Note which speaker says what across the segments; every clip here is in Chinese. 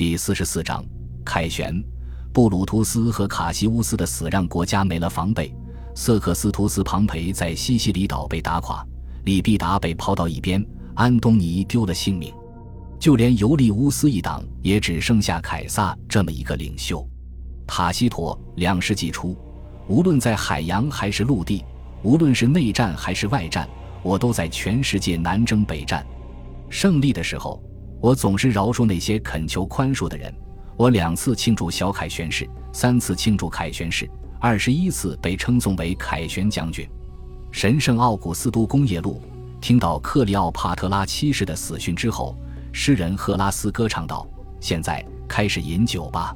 Speaker 1: 第四十四章，凯旋。布鲁图斯和卡西乌斯的死让国家没了防备。瑟克斯图斯·庞培在西西里岛被打垮，李必达被抛到一边，安东尼丢了性命。就连尤利乌斯一党也只剩下凯撒这么一个领袖。塔西佗，两世纪初，无论在海洋还是陆地，无论是内战还是外战，我都在全世界南征北战。胜利的时候。我总是饶恕那些恳求宽恕的人。我两次庆祝小凯旋式，三次庆祝凯旋式，二十一次被称颂为凯旋将军。神圣奥古斯都工业路听到克里奥帕特拉七世的死讯之后，诗人赫拉斯歌唱道：“现在开始饮酒吧！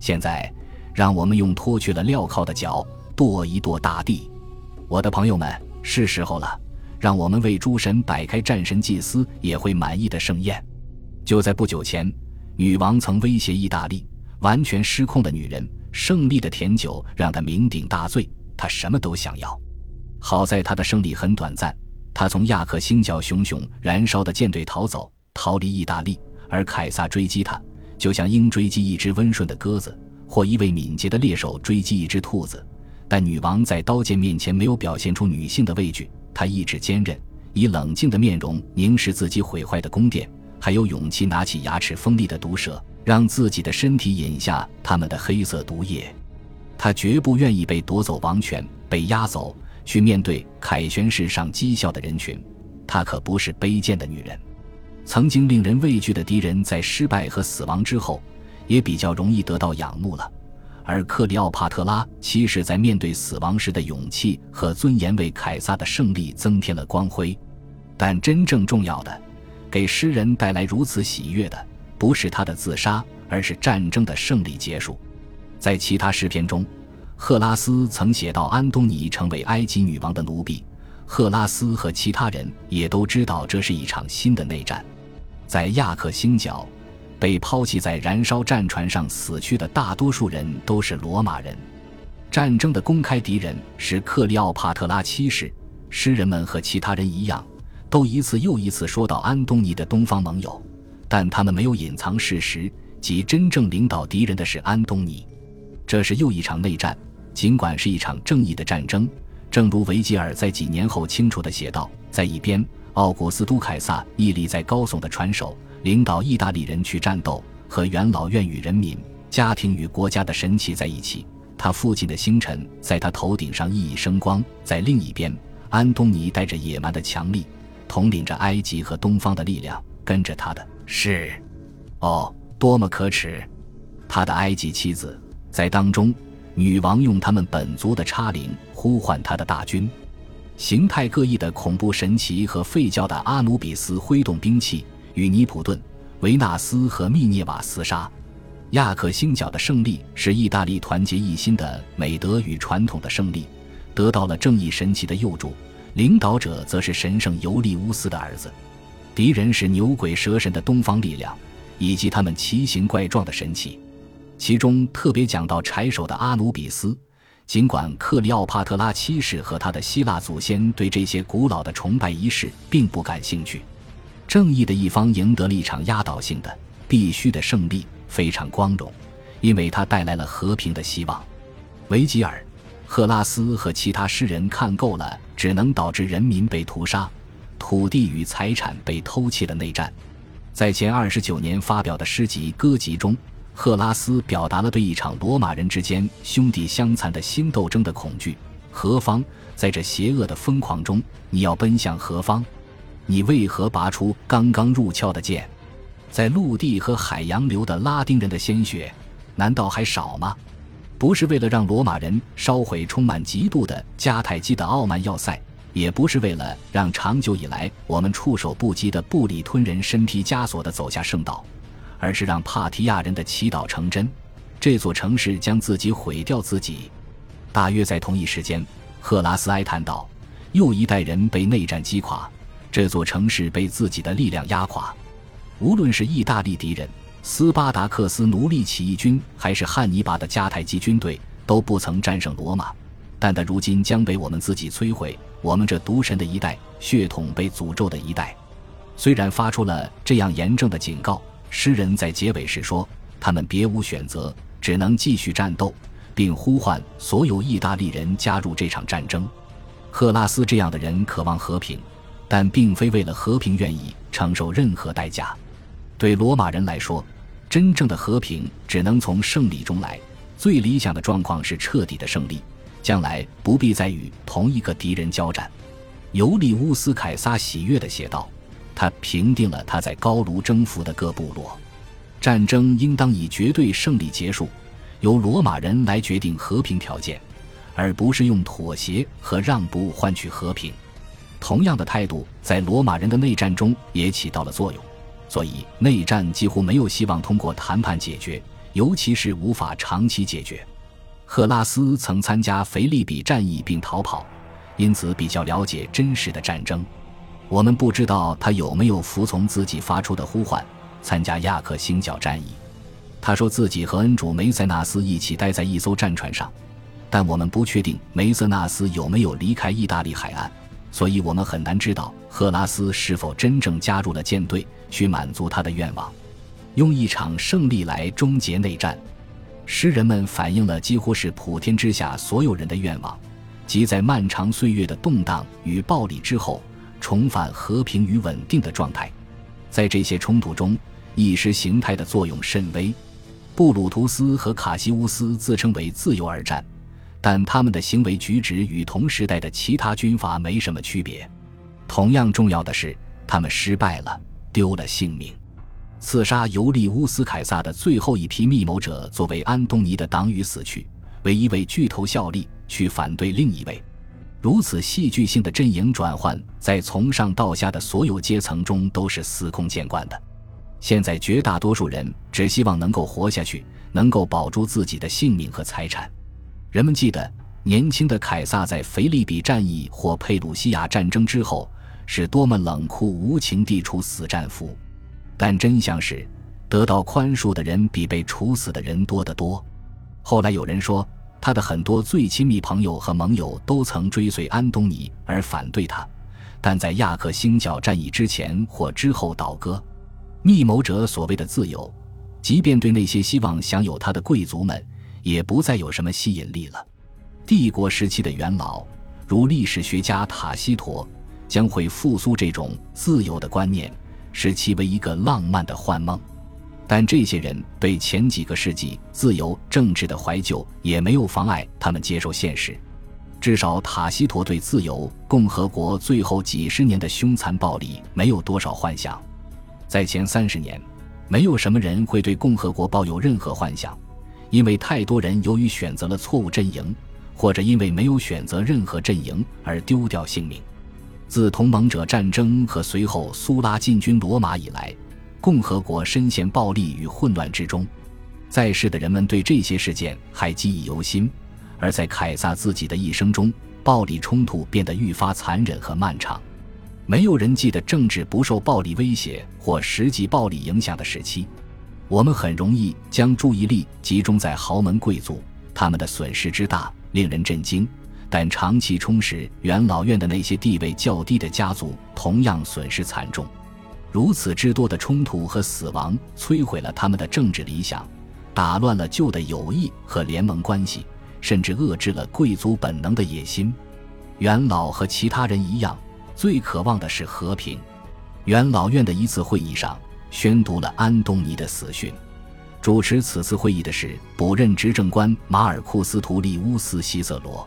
Speaker 1: 现在，让我们用脱去了镣铐的脚跺一跺大地。我的朋友们，是时候了，让我们为诸神摆开战神祭司也会满意的盛宴。”就在不久前，女王曾威胁意大利：完全失控的女人，胜利的甜酒让她酩酊大醉，她什么都想要。好在她的胜利很短暂，她从亚克星角熊熊燃烧的舰队逃走，逃离意大利，而凯撒追击她，就像鹰追击一只温顺的鸽子，或一位敏捷的猎手追击一只兔子。但女王在刀剑面前没有表现出女性的畏惧，她意志坚韧，以冷静的面容凝视自己毁坏的宫殿。还有勇气拿起牙齿锋利的毒蛇，让自己的身体饮下他们的黑色毒液。他绝不愿意被夺走王权，被押走去面对凯旋式上讥笑的人群。她可不是卑贱的女人。曾经令人畏惧的敌人，在失败和死亡之后，也比较容易得到仰慕了。而克里奥帕特拉其实在面对死亡时的勇气和尊严，为凯撒的胜利增添了光辉。但真正重要的。给诗人带来如此喜悦的，不是他的自杀，而是战争的胜利结束。在其他诗篇中，赫拉斯曾写到安东尼成为埃及女王的奴婢。赫拉斯和其他人也都知道这是一场新的内战。在亚克星角，被抛弃在燃烧战船上死去的大多数人都是罗马人。战争的公开敌人是克里奥帕特拉七世。诗人们和其他人一样。都一次又一次说到安东尼的东方盟友，但他们没有隐藏事实，即真正领导敌人的是安东尼。这是又一场内战，尽管是一场正义的战争。正如维吉尔在几年后清楚地写道：“在一边，奥古斯都凯撒屹立在高耸的船首，领导意大利人去战斗，和元老院与人民、家庭与国家的神奇在一起。他父亲的星辰在他头顶上熠熠生光。在另一边，安东尼带着野蛮的强力。”统领着埃及和东方的力量，跟着他的是，哦，多么可耻！他的埃及妻子在当中，女王用他们本族的插铃呼唤他的大军，形态各异的恐怖神奇和废教的阿努比斯挥动兵器与尼普顿、维纳斯和密涅瓦厮杀。亚克星角的胜利是意大利团结一心的美德与传统的胜利，得到了正义神奇的佑助。领导者则是神圣尤利乌斯的儿子，敌人是牛鬼蛇神的东方力量，以及他们奇形怪状的神器。其中特别讲到柴手的阿努比斯。尽管克里奥帕特拉七世和他的希腊祖先对这些古老的崇拜仪式并不感兴趣，正义的一方赢得了一场压倒性的、必须的胜利，非常光荣，因为他带来了和平的希望。维吉尔。赫拉斯和其他诗人看够了只能导致人民被屠杀、土地与财产被偷窃的内战，在前二十九年发表的诗集《歌集》中，赫拉斯表达了对一场罗马人之间兄弟相残的新斗争的恐惧。何方在这邪恶的疯狂中，你要奔向何方？你为何拔出刚刚入鞘的剑？在陆地和海洋流的拉丁人的鲜血，难道还少吗？不是为了让罗马人烧毁充满嫉妒的迦太基的傲慢要塞，也不是为了让长久以来我们触手不及的布里吞人身披枷锁的走下圣道，而是让帕提亚人的祈祷成真。这座城市将自己毁掉自己。大约在同一时间，赫拉斯哀叹道：“又一代人被内战击垮，这座城市被自己的力量压垮。无论是意大利敌人。”斯巴达克斯奴隶起义军还是汉尼拔的迦太基军队都不曾战胜罗马，但他如今将被我们自己摧毁。我们这毒神的一代，血统被诅咒的一代，虽然发出了这样严正的警告，诗人在结尾时说：“他们别无选择，只能继续战斗，并呼唤所有意大利人加入这场战争。”赫拉斯这样的人渴望和平，但并非为了和平愿意承受任何代价。对罗马人来说，真正的和平只能从胜利中来。最理想的状况是彻底的胜利，将来不必再与同一个敌人交战。尤利乌斯·凯撒喜悦地写道：“他平定了他在高卢征服的各部落。战争应当以绝对胜利结束，由罗马人来决定和平条件，而不是用妥协和让步换取和平。同样的态度在罗马人的内战中也起到了作用。”所以，内战几乎没有希望通过谈判解决，尤其是无法长期解决。赫拉斯曾参加腓利比战役并逃跑，因此比较了解真实的战争。我们不知道他有没有服从自己发出的呼唤，参加亚克星角战役。他说自己和恩主梅塞纳斯一起待在一艘战船上，但我们不确定梅瑟纳斯有没有离开意大利海岸。所以我们很难知道赫拉斯是否真正加入了舰队，去满足他的愿望，用一场胜利来终结内战。诗人们反映了几乎是普天之下所有人的愿望，即在漫长岁月的动荡与暴力之后，重返和平与稳定的状态。在这些冲突中，意识形态的作用甚微。布鲁图斯和卡西乌斯自称为自由而战。但他们的行为举止与同时代的其他军阀没什么区别。同样重要的是，他们失败了，丢了性命。刺杀尤利乌斯·凯撒的最后一批密谋者，作为安东尼的党羽死去，为一位巨头效力，去反对另一位。如此戏剧性的阵营转换，在从上到下的所有阶层中都是司空见惯的。现在，绝大多数人只希望能够活下去，能够保住自己的性命和财产。人们记得，年轻的凯撒在腓利比战役或佩鲁西亚战争之后是多么冷酷无情地处死战俘。但真相是，得到宽恕的人比被处死的人多得多。后来有人说，他的很多最亲密朋友和盟友都曾追随安东尼而反对他，但在亚克星角战役之前或之后倒戈。密谋者所谓的自由，即便对那些希望享有他的贵族们。也不再有什么吸引力了。帝国时期的元老，如历史学家塔西佗，将会复苏这种自由的观念，使其为一个浪漫的幻梦。但这些人对前几个世纪自由政治的怀旧，也没有妨碍他们接受现实。至少塔西佗对自由共和国最后几十年的凶残暴力没有多少幻想。在前三十年，没有什么人会对共和国抱有任何幻想。因为太多人由于选择了错误阵营，或者因为没有选择任何阵营而丢掉性命。自同盟者战争和随后苏拉进军罗马以来，共和国深陷暴力与混乱之中。在世的人们对这些事件还记忆犹新，而在凯撒自己的一生中，暴力冲突变得愈发残忍和漫长。没有人记得政治不受暴力威胁或实际暴力影响的时期。我们很容易将注意力集中在豪门贵族，他们的损失之大令人震惊。但长期充实元老院的那些地位较低的家族同样损失惨重。如此之多的冲突和死亡摧毁了他们的政治理想，打乱了旧的友谊和联盟关系，甚至遏制了贵族本能的野心。元老和其他人一样，最渴望的是和平。元老院的一次会议上。宣读了安东尼的死讯。主持此次会议的是补任执政官马尔库斯·图利乌斯·希瑟罗，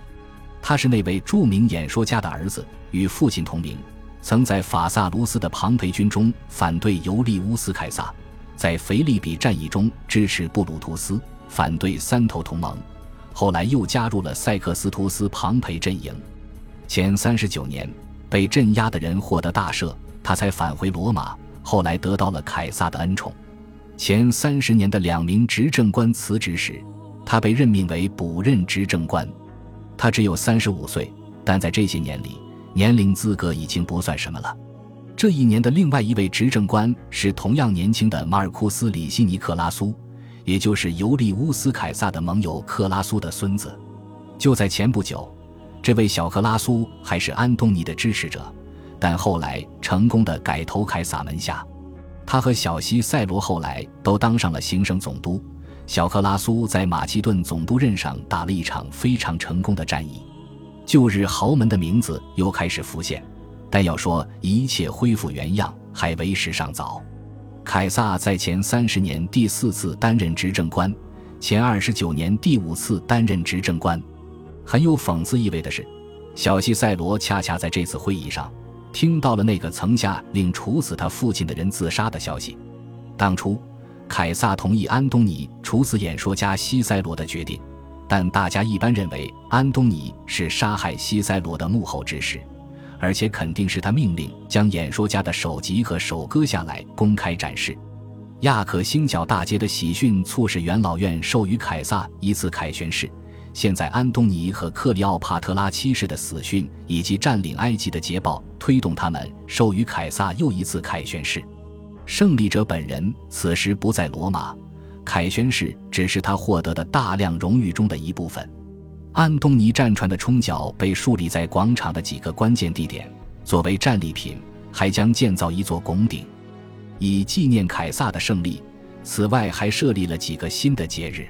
Speaker 1: 他是那位著名演说家的儿子，与父亲同名，曾在法萨卢斯的庞培军中反对尤利乌斯·凯撒，在腓利比战役中支持布鲁图斯，反对三头同盟，后来又加入了塞克斯图斯庞培阵营。前三十九年被镇压的人获得大赦，他才返回罗马。后来得到了凯撒的恩宠。前三十年的两名执政官辞职时，他被任命为补任执政官。他只有三十五岁，但在这些年里，年龄资格已经不算什么了。这一年的另外一位执政官是同样年轻的马尔库斯·里西尼克拉苏，也就是尤利乌斯·凯撒的盟友克拉苏的孙子。就在前不久，这位小克拉苏还是安东尼的支持者。但后来成功的改投凯撒门下，他和小西塞罗后来都当上了行省总督。小克拉苏在马其顿总督任上打了一场非常成功的战役，旧日豪门的名字又开始浮现。但要说一切恢复原样，还为时尚早。凯撒在前三十年第四次担任执政官，前二十九年第五次担任执政官。很有讽刺意味的是，小西塞罗恰恰在这次会议上听到了那个曾下令处死他父亲的人自杀的消息。当初，凯撒同意安东尼处死演说家西塞罗的决定，但大家一般认为安东尼是杀害西塞罗的幕后指使。而且肯定是他命令将演说家的首级和手割下来公开展示。亚克星角大街的喜讯促使元老院授予凯撒一次凯旋式。现在安东尼和克里奥帕特拉七世的死讯以及占领埃及的捷报，推动他们授予凯撒又一次凯旋式。胜利者本人此时不在罗马，凯旋式只是他获得的大量荣誉中的一部分。安东尼战船的冲角被竖立在广场的几个关键地点，作为战利品，还将建造一座拱顶，以纪念凯撒的胜利。此外，还设立了几个新的节日。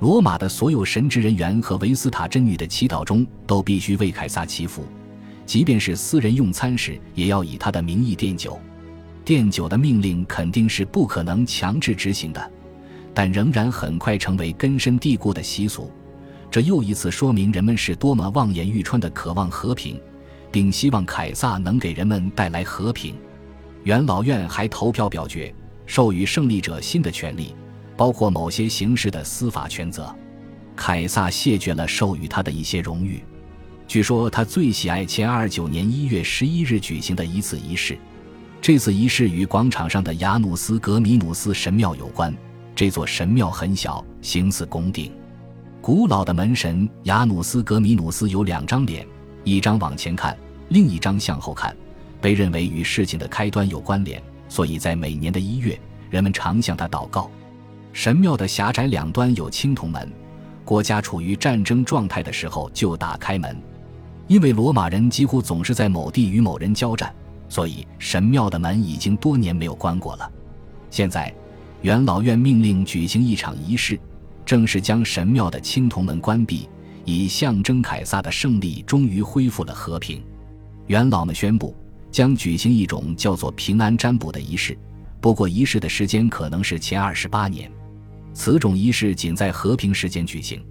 Speaker 1: 罗马的所有神职人员和维斯塔真女的祈祷中都必须为凯撒祈福，即便是私人用餐时，也要以他的名义奠酒。奠酒的命令肯定是不可能强制执行的，但仍然很快成为根深蒂固的习俗。这又一次说明人们是多么望眼欲穿的渴望和平，并希望凯撒能给人们带来和平。元老院还投票表决，授予胜利者新的权利，包括某些形式的司法权责。凯撒谢绝了授予他的一些荣誉。据说他最喜爱前二九年一月十一日举行的一次仪式，这次仪式与广场上的雅努斯格米努斯神庙有关。这座神庙很小，形似拱顶。古老的门神雅努斯格米努斯有两张脸，一张往前看，另一张向后看，被认为与事情的开端有关联，所以在每年的一月，人们常向他祷告。神庙的狭窄两端有青铜门，国家处于战争状态的时候就打开门，因为罗马人几乎总是在某地与某人交战，所以神庙的门已经多年没有关过了。现在，元老院命令举行一场仪式。正是将神庙的青铜门关闭，以象征凯撒的胜利终于恢复了和平。元老们宣布将举行一种叫做平安占卜的仪式，不过仪式的时间可能是前二十八年。此种仪式仅在和平时间举行，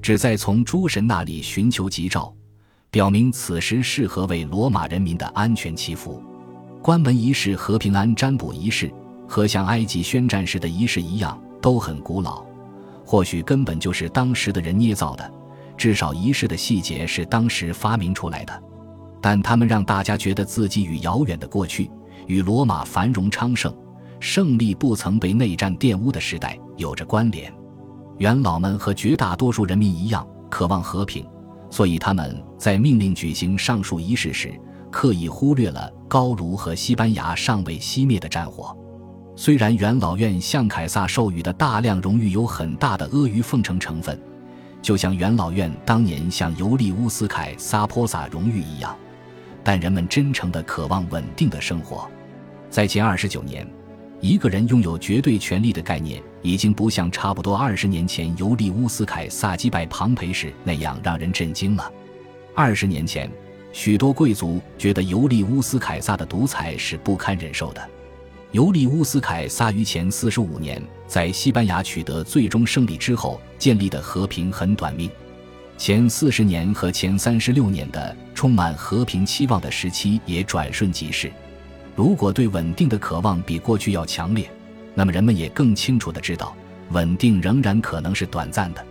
Speaker 1: 旨在从诸神那里寻求吉兆，表明此时适合为罗马人民的安全祈福。关门仪式和平安占卜仪式，和像埃及宣战时的仪式一样，都很古老。或许根本就是当时的人捏造的，至少仪式的细节是当时发明出来的。但他们让大家觉得自己与遥远的过去、与罗马繁荣昌盛、胜利不曾被内战玷污的时代有着关联。元老们和绝大多数人民一样，渴望和平，所以他们在命令举行上述仪式时，刻意忽略了高卢和西班牙尚未熄灭的战火。虽然元老院向凯撒授予的大量荣誉有很大的阿谀奉承成分，就像元老院当年向尤利乌斯·凯撒泼洒荣誉一样，但人们真诚地渴望稳定的生活。在前二十九年，一个人拥有绝对权力的概念已经不像差不多二十年前尤利乌斯·凯撒击败庞培时那样让人震惊了。二十年前，许多贵族觉得尤利乌斯·凯撒的独裁是不堪忍受的。尤利乌斯·凯撒于前四十五年在西班牙取得最终胜利之后建立的和平很短命，前四十年和前三十六年的充满和平期望的时期也转瞬即逝。如果对稳定的渴望比过去要强烈，那么人们也更清楚地知道，稳定仍然可能是短暂的。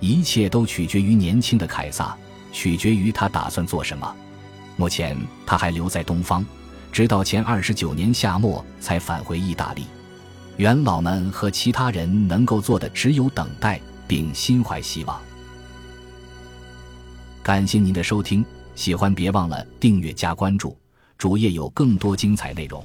Speaker 1: 一切都取决于年轻的凯撒，取决于他打算做什么。目前他还留在东方。直到前二十九年夏末才返回意大利，元老们和其他人能够做的只有等待，并心怀希望。感谢您的收听，喜欢别忘了订阅加关注，主页有更多精彩内容。